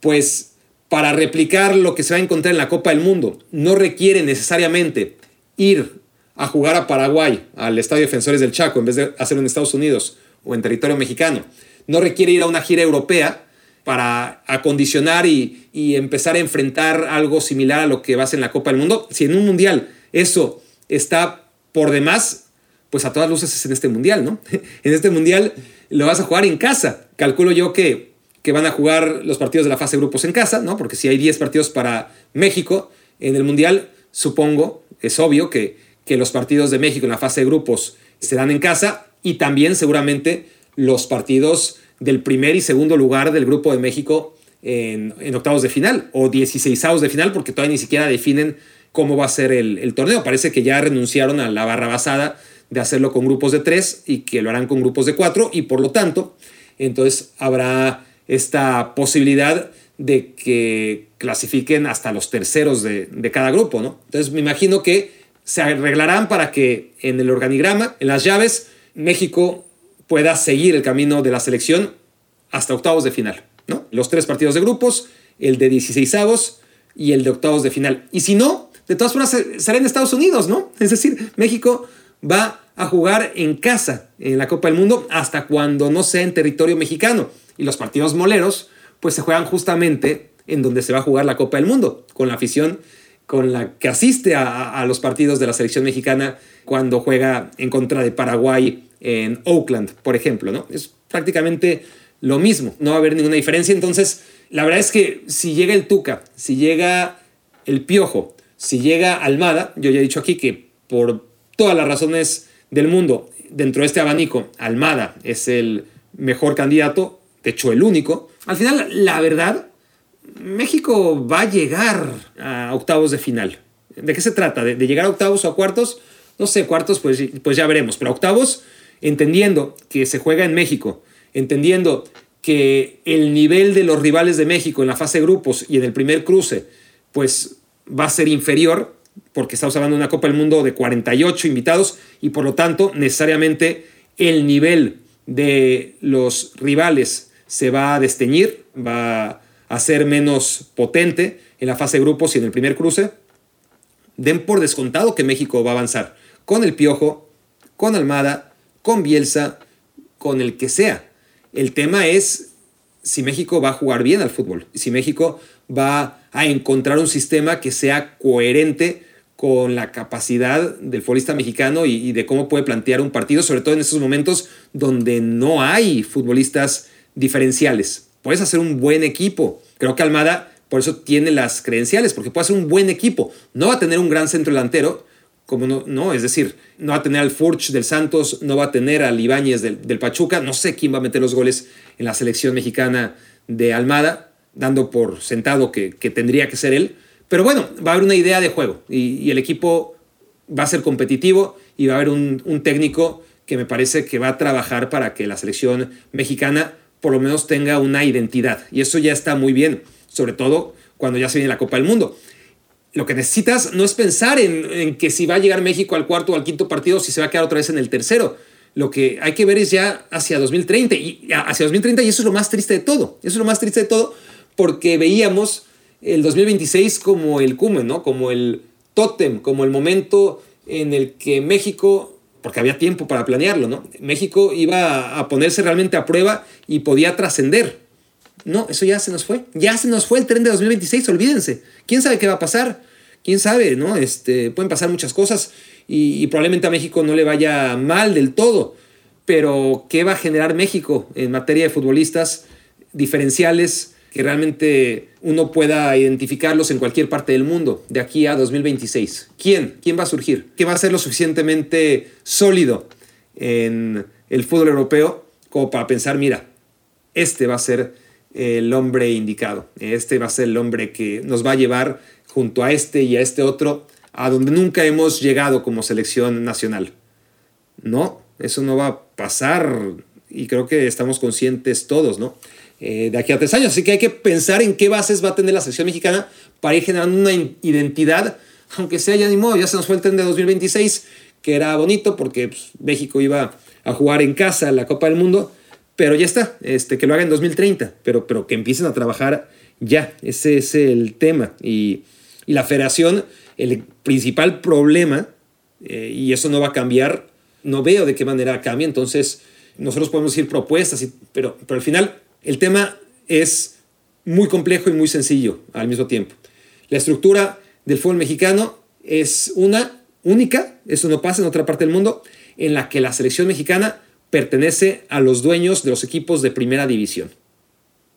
pues para replicar lo que se va a encontrar en la Copa del Mundo, no requiere necesariamente ir a jugar a Paraguay, al Estadio Defensores del Chaco, en vez de hacerlo en Estados Unidos o en territorio mexicano, no requiere ir a una gira europea para acondicionar y, y empezar a enfrentar algo similar a lo que va a ser en la Copa del Mundo. Si en un mundial eso está por demás, pues a todas luces es en este mundial, ¿no? en este mundial lo vas a jugar en casa. Calculo yo que, que van a jugar los partidos de la fase de grupos en casa, ¿no? Porque si hay 10 partidos para México en el mundial, supongo, es obvio que, que los partidos de México en la fase de grupos serán en casa y también seguramente los partidos del primer y segundo lugar del grupo de México en, octavos de final o 16 de final porque todavía ni siquiera definen cómo va a ser el, el torneo. Parece que ya renunciaron a la barra basada de hacerlo con grupos de tres y que lo harán con grupos de cuatro y por lo tanto, entonces habrá esta posibilidad de que clasifiquen hasta los terceros de, cada grupo, ¿no? Entonces me imagino que se arreglarán para que en el organigrama, en las llaves, México pueda seguir el camino de la selección hasta octavos de final, ¿no? Los tres partidos de grupos, el de 16 avos y el de octavos de final. Y si no, de todas formas será en Estados Unidos, ¿no? Es decir, México va a jugar en casa en la Copa del Mundo hasta cuando no sea en territorio mexicano. Y los partidos moleros, pues se juegan justamente en donde se va a jugar la Copa del Mundo, con la afición con la que asiste a, los partidos de la selección mexicana cuando juega en contra de Paraguay en Oakland, por ejemplo, ¿no? Es prácticamente lo mismo, no va a haber ninguna diferencia. Entonces, la verdad es que si llega el Tuca, si llega el Piojo, si llega Almada, yo ya he dicho aquí que por todas las razones del mundo. Dentro de este abanico, Almada es el mejor candidato, de hecho el único. Al final, la verdad, México va a llegar a octavos de final. ¿De qué se trata? ¿De, llegar a octavos o a cuartos? No sé, cuartos pues, pues ya veremos, pero octavos, entendiendo que se juega en México, entendiendo que el nivel de los rivales de México en la fase de grupos y en el primer cruce, pues va a ser inferior, porque estamos hablando de una Copa del Mundo de 48 invitados y por lo tanto necesariamente el nivel de los rivales se va a desteñir, va a ser menos potente en la fase de grupos y en el primer cruce. den por descontado que México va a avanzar. Con el Piojo, con Almada, con Bielsa, con el que sea. El tema es si México va a jugar bien al fútbol, si México va a encontrar un sistema que sea coherente con la capacidad del futbolista mexicano y, de cómo puede plantear un partido, sobre todo en estos momentos donde no hay futbolistas diferenciales. Puedes hacer un buen equipo. Creo que Almada por eso tiene las credenciales, porque puede hacer un buen equipo. No va a tener un gran centro delantero, como no, no es decir, no va a tener al Furch del Santos, no va a tener al Ibáñez del, del Pachuca, no sé quién va a meter los goles en la selección mexicana de Almada, dando por sentado que, tendría que ser él. Pero bueno, va a haber una idea de juego y, el equipo va a ser competitivo y va a haber un, un, técnico que me parece que va a trabajar para que la selección mexicana por lo menos tenga una identidad. Y eso ya está muy bien, sobre todo cuando ya se viene la Copa del Mundo. Lo que necesitas no es pensar en, que si va a llegar México al cuarto o al quinto partido, si se va a quedar otra vez en el tercero lo que hay que ver es ya hacia 2030 y hacia 2030 y eso es lo más triste de todo. Eso es lo más triste de todo porque veíamos el 2026 como el cumen, ¿no? Como el tótem, como el momento en el que México porque había tiempo para planearlo, ¿no? México iba a ponerse realmente a prueba y podía trascender. No, eso ya se nos fue. Ya se nos fue el tren de 2026, olvídense. ¿Quién sabe qué va a pasar? ¿Quién sabe, no? Este, pueden pasar muchas cosas y, probablemente a México no le vaya mal del todo. Pero, ¿qué va a generar México en materia de futbolistas diferenciales que realmente uno pueda identificarlos en cualquier parte del mundo de aquí a 2026? ¿Quién? ¿Quién va a surgir? ¿Qué va a ser lo suficientemente sólido en el fútbol europeo como para pensar, mira, este va a ser el hombre indicado, este va a ser el hombre que nos va a llevar junto a este y a este otro a donde nunca hemos llegado como selección nacional. No, eso no va a pasar y creo que estamos conscientes todos, ¿no? Eh, de aquí a tres años. Así que hay que pensar en qué bases va a tener la selección mexicana para ir generando una identidad, aunque sea ya ni modo, ya se nos fue el tren de 2026, que era bonito porque pues, México iba a jugar en casa la Copa del Mundo, pero ya está, este, que lo haga en 2030, pero, pero que empiecen a trabajar ya, ese es el tema. Y, y la federación el principal problema, eh, y eso no va a cambiar, no veo de qué manera cambia, entonces nosotros podemos decir propuestas, pero, pero al final el tema es muy complejo y muy sencillo al mismo tiempo. La estructura del fútbol mexicano es una única, eso no pasa en otra parte del mundo, en la que la selección mexicana pertenece a los dueños de los equipos de primera división.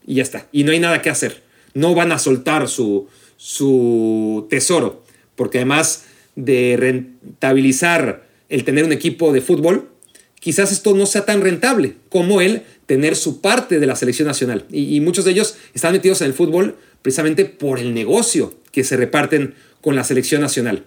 Y ya está. Y no hay nada que hacer. No van a soltar su, su tesoro porque además de rentabilizar el tener un equipo de fútbol, quizás esto no sea tan rentable como el tener su parte de la selección nacional. Y, muchos de ellos están metidos en el fútbol precisamente por el negocio que se reparten con la selección nacional.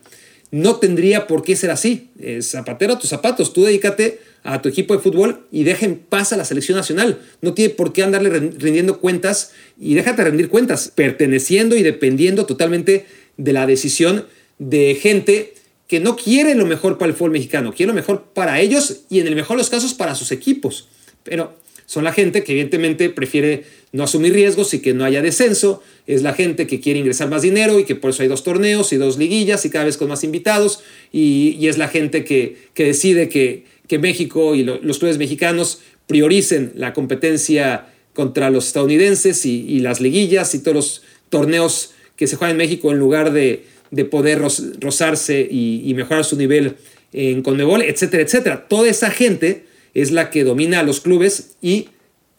No tendría por qué ser así. zapatero a tus zapatos, tú dedícate a tu equipo de fútbol y deja en paz a la selección nacional. No tiene por qué andarle rindiendo cuentas y déjate rendir cuentas, perteneciendo y dependiendo totalmente de la decisión de gente que no quiere lo mejor para el fútbol mexicano, quiere lo mejor para ellos y en el mejor de los casos para sus equipos. Pero son la gente que evidentemente prefiere no asumir riesgos y que no haya descenso, es la gente que quiere ingresar más dinero y que por eso hay dos torneos y dos liguillas y cada vez con más invitados y, es la gente que, decide que, que, México y los clubes mexicanos prioricen la competencia contra los estadounidenses y las liguillas y todos los torneos que se juega en México en lugar de, poder rozarse y, mejorar su nivel en Conmebol, etcétera, etcétera. Toda esa gente es la que domina a los clubes y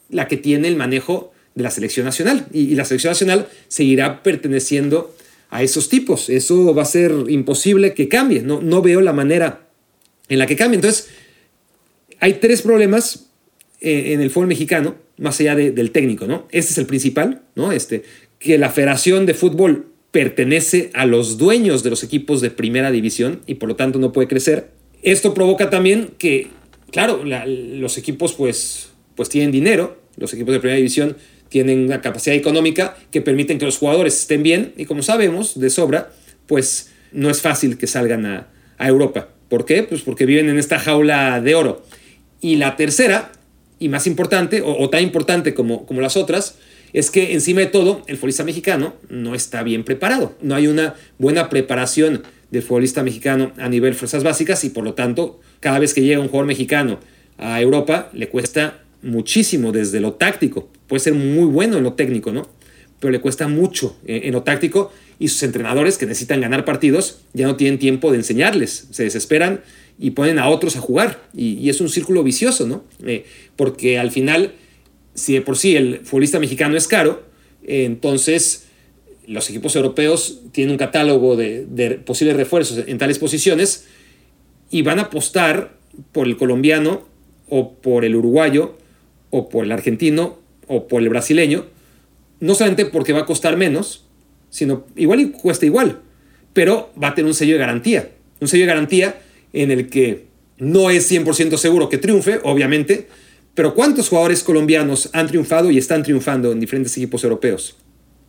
la que tiene el manejo de la selección nacional. Y, la selección nacional seguirá perteneciendo a esos tipos. Eso va a ser imposible que cambie. No, no veo la manera en la que cambie. Entonces, hay tres problemas eh, en el fútbol mexicano, más allá del técnico, ¿no? Este es el principal, ¿no? Este, que la Federación de Fútbol pertenece a los dueños de los equipos de primera división y por lo tanto no puede crecer. Esto provoca también que, claro, los equipos pues, pues tienen dinero, los equipos de primera división tienen una capacidad económica que permiten que los jugadores estén bien y como sabemos de sobra, pues no es fácil que salgan a, Europa. ¿Por qué? Pues porque viven en esta jaula de oro. Y la tercera, y más importante, o, o tan importante como, como las otras, es que encima de todo, el futbolista mexicano no está bien preparado. No hay una buena preparación del futbolista mexicano a nivel fuerzas básicas y por lo tanto cada vez que llega un jugador mexicano a Europa le cuesta muchísimo desde lo táctico. Puede ser muy bueno en lo técnico, ¿no? Pero le cuesta mucho eh, en lo táctico y sus entrenadores que necesitan ganar partidos ya no tienen tiempo de enseñarles, se desesperan y ponen a otros a jugar y, es un círculo vicioso, ¿no? Eh, porque al final, si de por sí el futbolista mexicano es caro, entonces los equipos europeos tienen un catálogo de, posibles refuerzos en tales posiciones y van a apostar por el colombiano o por el uruguayo o por el argentino o por el brasileño, no solamente porque va a costar menos, sino igual y cuesta igual, pero va a tener un sello de garantía. Un sello de garantía en el que no es 100% seguro que triunfe, obviamente, pero ¿cuántos jugadores colombianos han triunfado y están triunfando en diferentes equipos europeos?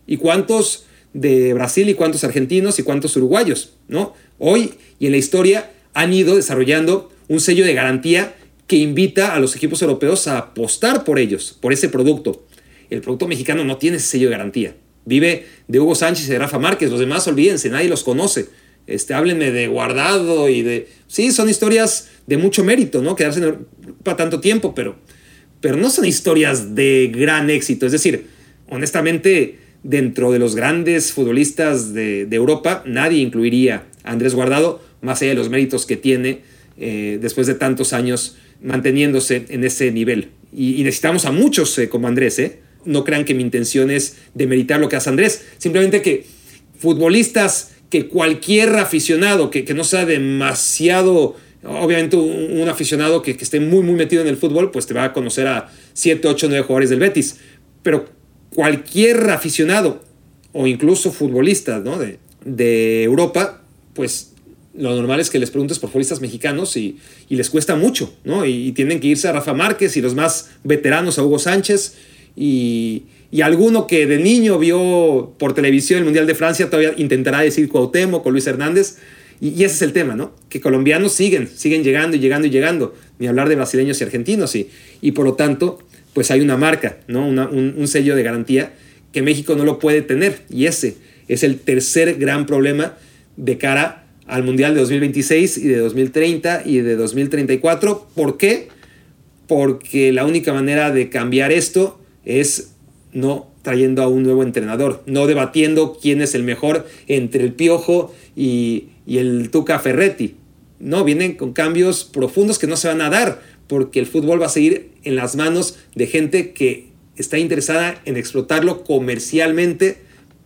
¿Y cuántos de Brasil y cuántos argentinos y cuántos uruguayos? ¿no? Hoy y en la historia han ido desarrollando un sello de garantía que invita a los equipos europeos a apostar por ellos, por ese producto. El producto mexicano no tiene ese sello de garantía vive de Hugo Sánchez y de Rafa Márquez. Los demás, olvídense, nadie los conoce. Este, háblenme de Guardado y de... Sí, son historias de mucho mérito, ¿no? Quedarse para tanto tiempo, pero, pero no son historias de gran éxito. Es decir, honestamente, dentro de los grandes futbolistas de, Europa, nadie incluiría a Andrés Guardado, más allá de los méritos que tiene eh, después de tantos años manteniéndose en ese nivel. Y, necesitamos a muchos eh, como Andrés, ¿eh? no crean que mi intención es demeritar lo que hace Andrés, simplemente que futbolistas que cualquier aficionado que, no sea demasiado, obviamente un, aficionado que, esté muy, muy metido en el fútbol, pues te va a conocer a 7, 8, 9 jugadores del Betis, pero cualquier aficionado o incluso futbolista de, de Europa, pues lo normal es que les preguntes por futbolistas mexicanos y, les cuesta mucho, ¿no? Y, tienen que irse a Rafa Márquez y los más veteranos a Hugo Sánchez y, alguno que de niño vio por televisión el Mundial de Francia todavía intentará decir Cuauhtémoc o Luis Hernández. Y, ese es el tema, ¿no? Que colombianos siguen, siguen llegando y llegando y llegando, ni hablar de brasileños y argentinos. Y, y por lo tanto, pues hay una marca, ¿no? un, sello de garantía que México no lo puede tener. Y ese es el tercer gran problema de cara al Mundial de 2026 y de 2030 y de 2034. ¿Por qué? Porque la única manera de cambiar esto es no trayendo a un nuevo entrenador, no debatiendo quién es el mejor entre el Piojo y, el Tuca Ferretti. No, vienen con cambios profundos que no se van a dar, porque el fútbol va a seguir en las manos de gente que está interesada en explotarlo comercialmente,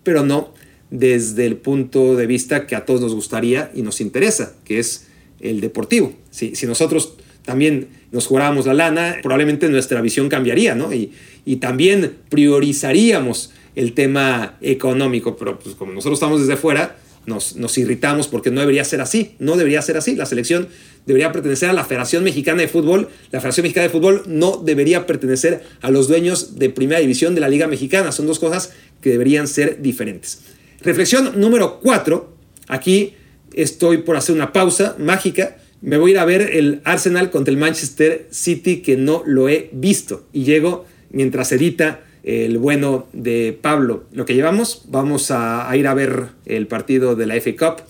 pero no desde el punto de vista que a todos nos gustaría y nos interesa, que es el deportivo. Si, nosotros también nos jugáramos la lana, probablemente nuestra visión cambiaría, ¿no? Y, y también priorizaríamos el tema económico, pero pues como nosotros estamos desde fuera, nos, nos, irritamos porque no debería ser así, no debería ser así. La selección debería pertenecer a la Federación Mexicana de Fútbol, la Federación Mexicana de Fútbol no debería pertenecer a los dueños de Primera División de la Liga Mexicana, son dos cosas que deberían ser diferentes. Reflexión número cuatro, aquí estoy por hacer una pausa mágica, me voy a ir a ver el Arsenal contra el Manchester City que no lo he visto. Y llego mientras edita el bueno de Pablo. Lo que llevamos, vamos a, ir a ver el partido de la FA Cup.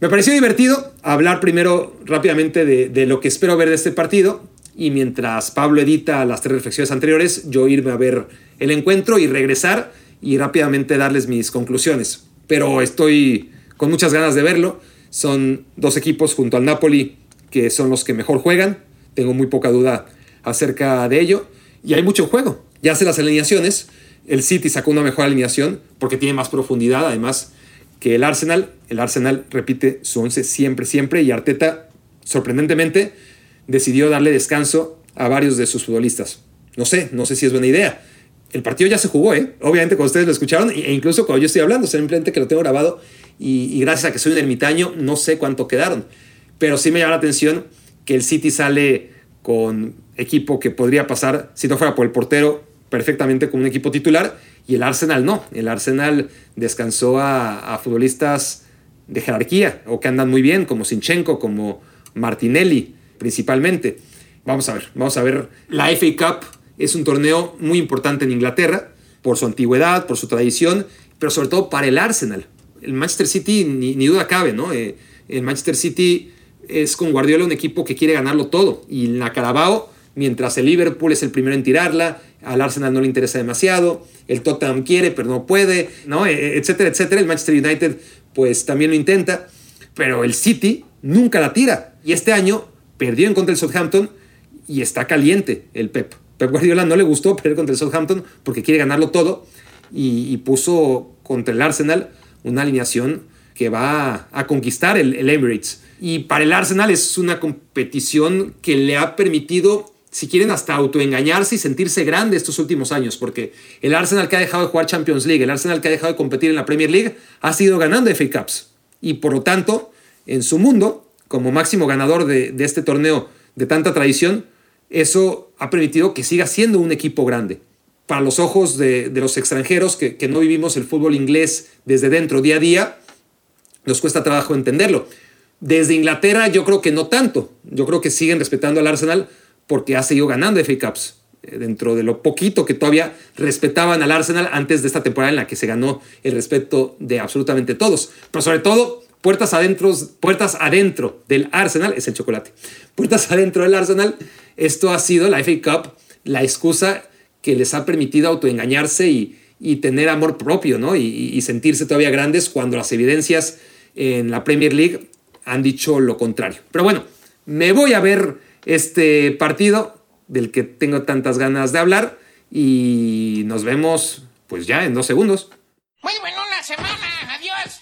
Me pareció divertido hablar primero rápidamente de, lo que espero ver de este partido y mientras Pablo edita las tres reflexiones anteriores, yo irme a ver el encuentro y regresar y rápidamente darles mis conclusiones. Pero estoy con muchas ganas de verlo. Son dos equipos junto al Napoli que son los que mejor juegan. Tengo muy poca duda acerca de ello. Y hay mucho juego. Ya hace las alineaciones. El City sacó una mejor alineación porque tiene más profundidad, además, que el Arsenal. El Arsenal repite su once siempre, siempre. Y Arteta, sorprendentemente, decidió darle descanso a varios de sus futbolistas. No sé, no sé si es buena idea. El partido ya se jugó, ¿eh? Obviamente cuando ustedes lo escucharon e incluso cuando yo estoy hablando, simplemente que lo tengo grabado y, y gracias a que soy un ermitaño, no sé cuánto quedaron. Pero sí me llama la atención que el City sale con equipo que podría pasar, si no fuera por el portero, perfectamente con un equipo titular, y el Arsenal no. El Arsenal descansó a, futbolistas de jerarquía o que andan muy bien, como Sinchenko, como Martinelli, principalmente. Vamos a ver, vamos a ver. La FA Cup es un torneo muy importante en Inglaterra, por su antigüedad, por su tradición, pero sobre todo para el Arsenal, el Manchester City ni, duda cabe, ¿no? Eh, el Manchester City es con Guardiola un equipo que quiere ganarlo todo. Y la Carabao, mientras el Liverpool es el primero en tirarla, al Arsenal no le interesa demasiado, el Tottenham quiere pero no puede, ¿no? E, e, etcétera, etcétera. El Manchester United pues también lo intenta, pero el City nunca la tira. Y este año perdió en contra del Southampton y está caliente el Pep. Pep Guardiola no le gustó perder contra el Southampton porque quiere ganarlo todo y, puso contra el Arsenal una alineación que va a conquistar el, el Emirates. Y para el Arsenal es una competición que le ha permitido si quieren, hasta autoengañarse y sentirse grande estos últimos años, porque el Arsenal que ha dejado de jugar Champions League, el Arsenal que ha dejado de competir en la Premier League, ha sido ganando FA Cups. Y por lo tanto, en su mundo, como máximo ganador de, este torneo de tanta tradición, eso ha permitido que siga siendo un equipo grande. Para los ojos de, los extranjeros que, que no vivimos el fútbol inglés desde dentro día a día, nos cuesta trabajo entenderlo. Desde Inglaterra yo creo que no tanto. Yo creo que siguen respetando al Arsenal porque ha seguido ganando FA Cups eh, dentro de lo poquito que todavía respetaban al Arsenal antes de esta temporada en la que se ganó el respeto de absolutamente todos. Pero sobre todo, puertas adentro, puertas adentro del Arsenal es el chocolate. Puertas adentro del Arsenal, esto ha sido la FA Cup, la excusa que les ha permitido autoengañarse y, y tener amor propio, ¿no? Y, y sentirse todavía grandes cuando las evidencias en la Premier League han dicho lo contrario. Pero bueno, me voy a ver este partido del que tengo tantas ganas de hablar y nos vemos pues ya en dos segundos. Muy bueno una semana, adiós.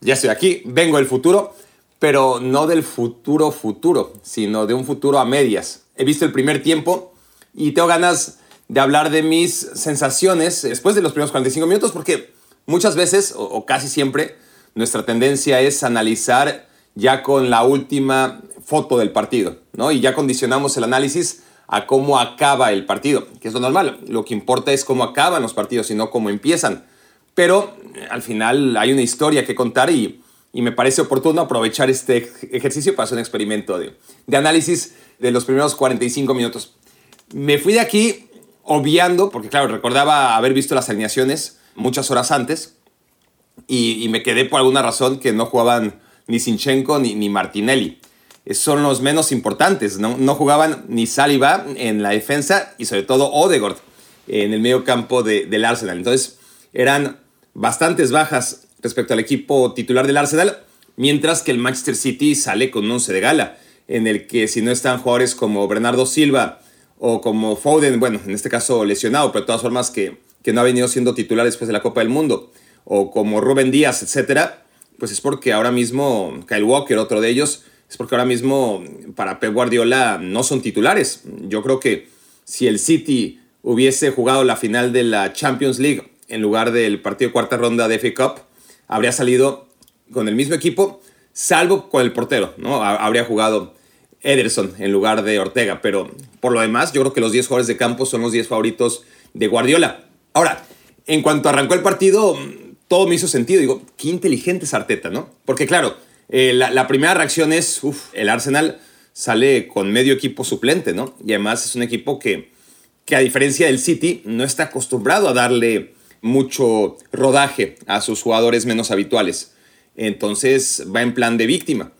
Ya estoy aquí, vengo del futuro, pero no del futuro futuro, sino de un futuro a medias. He visto el primer tiempo y tengo ganas de hablar de mis sensaciones después de los primeros 45 minutos porque muchas veces, o, o casi siempre, nuestra tendencia es analizar ya con la última foto del partido, ¿no? Y ya condicionamos el análisis a cómo acaba el partido, que es lo normal. Lo que importa es cómo acaban los partidos y no cómo empiezan. Pero eh, al final hay una historia que contar y, me parece oportuno aprovechar este ejercicio para hacer un experimento de, análisis de los primeros 45 minutos. Me fui de aquí obviando, porque claro, recordaba haber visto las alineaciones muchas horas antes y, y me quedé por alguna razón que no jugaban ni Sinchenko ni, ni Martinelli. Son los menos importantes. ¿no? no jugaban ni Saliba en la defensa y sobre todo Odegaard en el medio campo de, del Arsenal. Entonces eran bastantes bajas respecto al equipo titular del Arsenal, mientras que el Manchester City sale con un once de gala, en el que si no están jugadores como Bernardo Silva o como Foden, bueno, en este caso lesionado, pero de todas formas que, que no ha venido siendo titular después de la Copa del Mundo, o como Rubén Díaz, etcétera, pues es porque ahora mismo Kyle Walker, otro de ellos, es porque ahora mismo para Pep Guardiola no son titulares. Yo creo que si el City hubiese jugado la final de la Champions League en lugar del partido de cuarta ronda de FA Cup, habría salido con el mismo equipo, salvo con el portero, ¿no? Habría jugado Ederson en lugar de Ortega, pero por lo demás, yo creo que los 10 jugadores de campo son los 10 favoritos de Guardiola. Ahora, en cuanto arrancó el partido, todo me hizo sentido. Digo, qué inteligente es Arteta, ¿no? Porque claro, eh, la, primera reacción es, uff, el Arsenal sale con medio equipo suplente, ¿no? Y además es un equipo que, que a diferencia del City, no está acostumbrado a darle mucho rodaje a sus jugadores menos habituales. Entonces va en plan de víctima.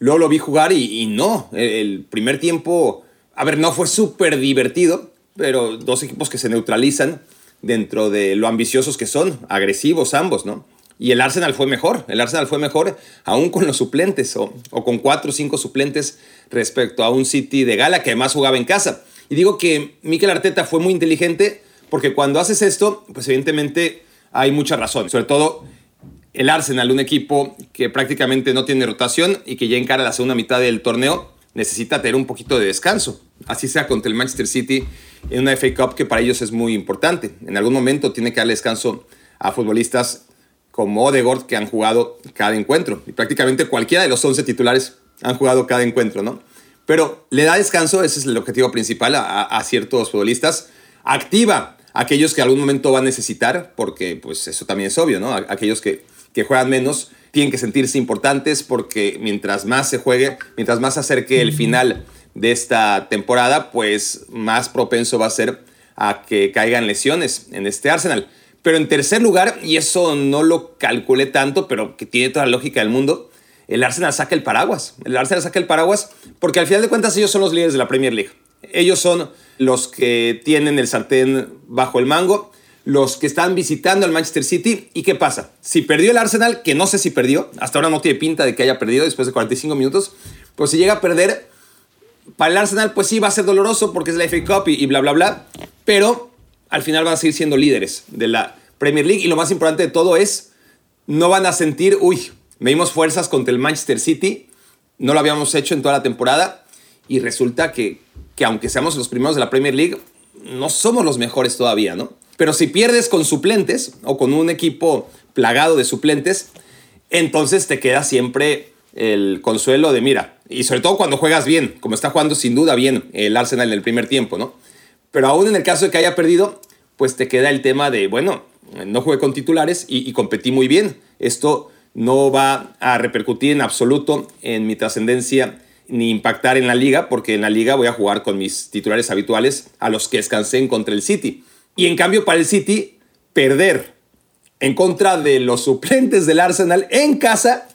Luego lo vi jugar y, y no, el primer tiempo, a ver, no fue súper divertido, pero dos equipos que se neutralizan dentro de lo ambiciosos que son, agresivos ambos, ¿no? Y el Arsenal fue mejor, el Arsenal fue mejor aún con los suplentes o, con cuatro o cinco suplentes respecto a un City de gala que además jugaba en casa. Y digo que Mikel Arteta fue muy inteligente porque cuando haces esto, pues evidentemente hay mucha razón, sobre todo el Arsenal, un equipo que prácticamente no tiene rotación y que ya encara la segunda mitad del torneo, necesita tener un poquito de descanso. Así sea contra el Manchester City en una FA Cup que para ellos es muy importante. En algún momento tiene que darle descanso a futbolistas como Odegaard que han jugado cada encuentro. Y prácticamente cualquiera de los 11 titulares han jugado cada encuentro, ¿no? Pero le da descanso, ese es el objetivo principal, a, ciertos futbolistas. Activa a aquellos que algún momento van a necesitar, porque pues eso también es obvio, ¿no? aquellos que, que juegan menos tienen que sentirse importantes porque mientras más se juegue, mientras más se acerque el final de esta temporada, pues más propenso va a ser a que caigan lesiones en este Arsenal. Pero en tercer lugar, y eso no lo calculé tanto, pero que tiene toda la lógica del mundo, el Arsenal saca el paraguas. El Arsenal saca el paraguas porque al final de cuentas ellos son los líderes de la Premier League. Ellos son los que tienen el sartén bajo el mango, los que están visitando al Manchester City. ¿Y qué pasa? Si perdió el Arsenal, que no sé si perdió, hasta ahora no tiene pinta de que haya perdido después de 45 minutos, pues si llega a perder, para el Arsenal pues sí va a ser doloroso porque es la FA Cup y, bla, bla, bla, pero al final van a seguir siendo líderes de la Premier League y lo más importante de todo es, no van a sentir, uy, medimos fuerzas contra el Manchester City, no lo habíamos hecho en toda la temporada y resulta que, que aunque seamos los primeros de la Premier League, no somos los mejores todavía, ¿no? Pero si pierdes con suplentes o con un equipo plagado de suplentes, entonces te queda siempre el consuelo de mira, y sobre todo cuando juegas bien, como está jugando sin duda bien el Arsenal en el primer tiempo, ¿no? Pero aún en el caso de que haya perdido, pues te queda el tema de, bueno, no jugué con titulares y, y competí muy bien. Esto no va a repercutir en absoluto en mi trascendencia ni impactar en la liga, porque en la liga voy a jugar con mis titulares habituales a los que descansé contra el City. Y en cambio para el City, perder en contra de los suplentes del Arsenal en casa,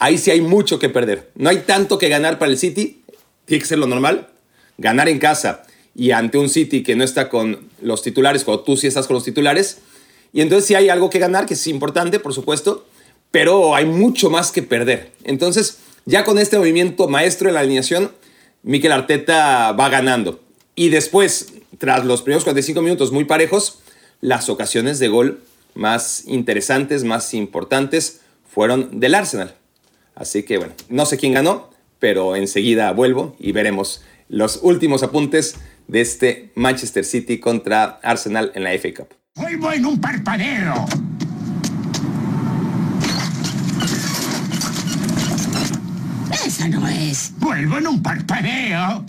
ahí sí hay mucho que perder. No hay tanto que ganar para el City, tiene que ser lo normal. Ganar en casa y ante un City que no está con los titulares, cuando tú sí estás con los titulares. Y entonces sí hay algo que ganar, que es importante, por supuesto, pero hay mucho más que perder. Entonces, ya con este movimiento maestro en la alineación, Mikel Arteta va ganando. Y después, tras los primeros 45 minutos muy parejos, las ocasiones de gol más interesantes, más importantes, fueron del Arsenal. Así que bueno, no sé quién ganó, pero enseguida vuelvo y veremos los últimos apuntes de este Manchester City contra Arsenal en la FA Cup. Vuelvo en un parpadeo. Esa no es. Vuelvo en un parpadeo.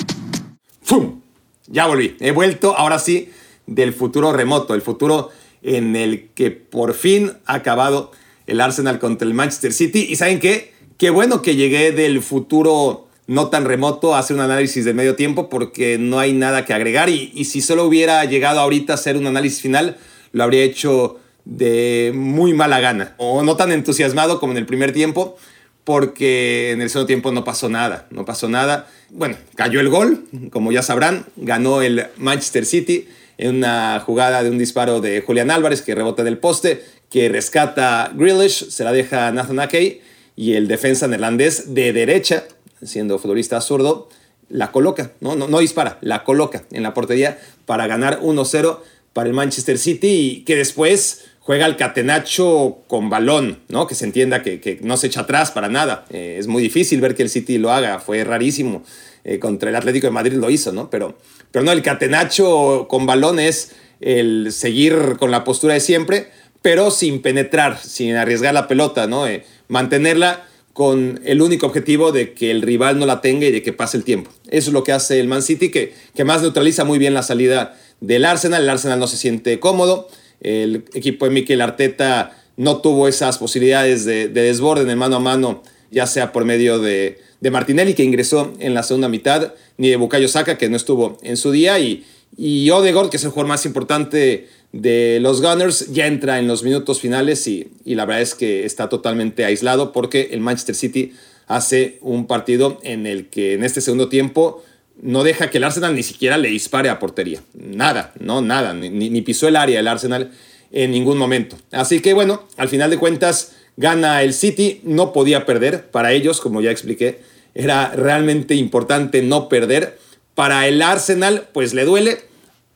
¡Fum! Ya volví. He vuelto, ahora sí, del futuro remoto, el futuro en el que por fin ha acabado el Arsenal contra el Manchester City. ¿Y saben qué? Qué bueno que llegué del futuro no tan remoto a hacer un análisis de medio tiempo porque no hay nada que agregar. Y, si solo hubiera llegado ahorita a hacer un análisis final, lo habría hecho de muy mala gana o no tan entusiasmado como en el primer tiempo porque en el segundo tiempo no pasó nada, no pasó nada. Bueno, cayó el gol, como ya sabrán, ganó el Manchester City en una jugada de un disparo de Julián Álvarez que rebota del poste, que rescata Grealish, se la deja Nathan Ake y el defensa neerlandés de derecha, siendo futbolista zurdo, la coloca, ¿no? No, no dispara, la coloca en la portería para ganar 1-0 para el Manchester City y que después juega el catenacho con balón, ¿no? Que se entienda que, que no se echa atrás para nada. Eh, es muy difícil ver que el City lo haga, fue rarísimo. Eh, contra el Atlético de Madrid lo hizo, ¿no? Pero, pero no, el catenacho con balón es el seguir con la postura de siempre, pero sin penetrar, sin arriesgar la pelota, ¿no? Eh, mantenerla con el único objetivo de que el rival no la tenga y de que pase el tiempo. Eso es lo que hace el Man City, que, que más neutraliza muy bien la salida del Arsenal. El Arsenal no se siente cómodo. El equipo de Mikel Arteta no tuvo esas posibilidades de, de en el mano a mano, ya sea por medio de, de, Martinelli, que ingresó en la segunda mitad, ni de Bukayo Saka, que no estuvo en su día, y, y Odegaard, que es el jugador más importante de los Gunners, ya entra en los minutos finales y, y la verdad es que está totalmente aislado porque el Manchester City hace un partido en el que en este segundo tiempo no deja que el Arsenal ni siquiera le dispare a portería. Nada, no, nada, ni, ni, pisó el área el Arsenal en ningún momento. Así que bueno, al final de cuentas gana el City, no podía perder para ellos, como ya expliqué, era realmente importante no perder. Para el Arsenal, pues le duele,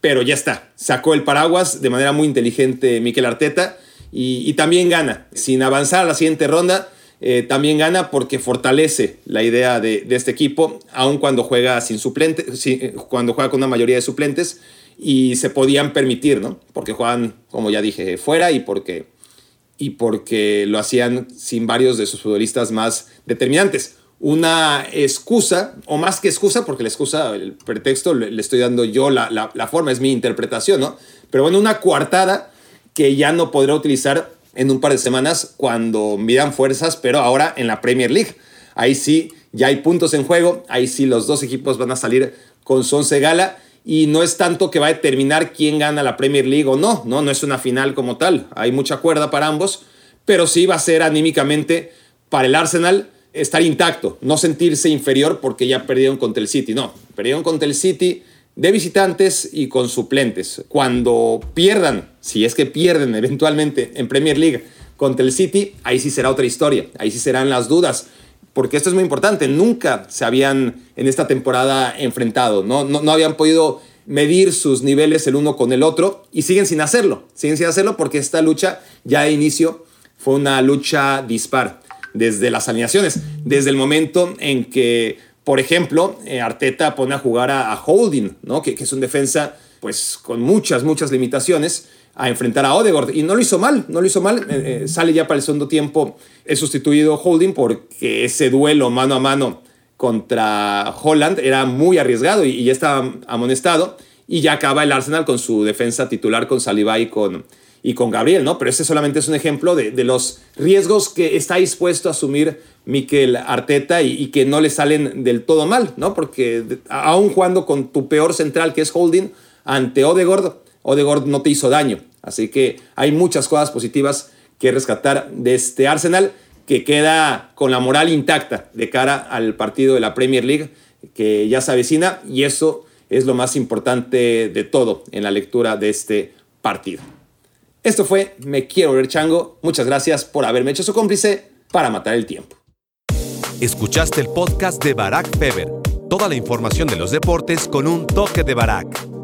pero ya está, sacó el paraguas de manera muy inteligente Mikel Arteta y, también gana. Sin avanzar a la siguiente ronda, eh, también gana porque fortalece la idea de, este equipo, aun cuando juega sin suplente, sin, cuando juega con una mayoría de suplentes y se podían permitir, ¿no? Porque juegan, como ya dije, fuera y porque, y porque lo hacían sin varios de sus futbolistas más determinantes. Una excusa, o más que excusa, porque la excusa, el pretexto, le, estoy dando yo la, la, la forma, es mi interpretación, ¿no? Pero bueno, una coartada que ya no podrá utilizar en un par de semanas cuando midan fuerzas, pero ahora en la Premier League. Ahí sí, ya hay puntos en juego, ahí sí los dos equipos van a salir con su once gala y no es tanto que va a determinar quién gana la Premier League o no, no, no es una final como tal, hay mucha cuerda para ambos, pero sí va a ser anímicamente para el Arsenal estar intacto, no sentirse inferior porque ya perdieron contra el City, no, perdieron contra el City de visitantes y con suplentes. Cuando pierdan, si es que pierden eventualmente en Premier League contra el City, ahí sí será otra historia, ahí sí serán las dudas, porque esto es muy importante, nunca se habían en esta temporada enfrentado, no, no, no habían podido medir sus niveles el uno con el otro y siguen sin hacerlo, siguen sin hacerlo porque esta lucha ya de inicio fue una lucha dispar desde las alineaciones, desde el momento en que, por ejemplo, eh, Arteta pone a jugar a, Holding, ¿no? Que, es un defensa pues con muchas, muchas limitaciones, a enfrentar a Odegaard. Y no lo hizo mal, no lo hizo mal. Eh, eh, sale ya para el segundo tiempo, es sustituido Holding porque ese duelo mano a mano contra Holland era muy arriesgado y, ya estaba amonestado. Y ya acaba el Arsenal con su defensa titular con Saliba y con, y con Gabriel, ¿no? Pero ese solamente es un ejemplo de, los riesgos que está dispuesto a asumir Mikel Arteta y, que no le salen del todo mal, ¿no? Porque aún jugando con tu peor central, que es Holding, ante Odegaard, Odegaard no te hizo daño. Así que hay muchas cosas positivas que rescatar de este Arsenal que queda con la moral intacta de cara al partido de la Premier League que ya se avecina y eso es lo más importante de todo en la lectura de este partido. Esto fue Me Quiero Ver Chango. Muchas gracias por haberme hecho su cómplice para matar el tiempo. Escuchaste el podcast de Barack Feber. Toda la información de los deportes con un toque de Barack.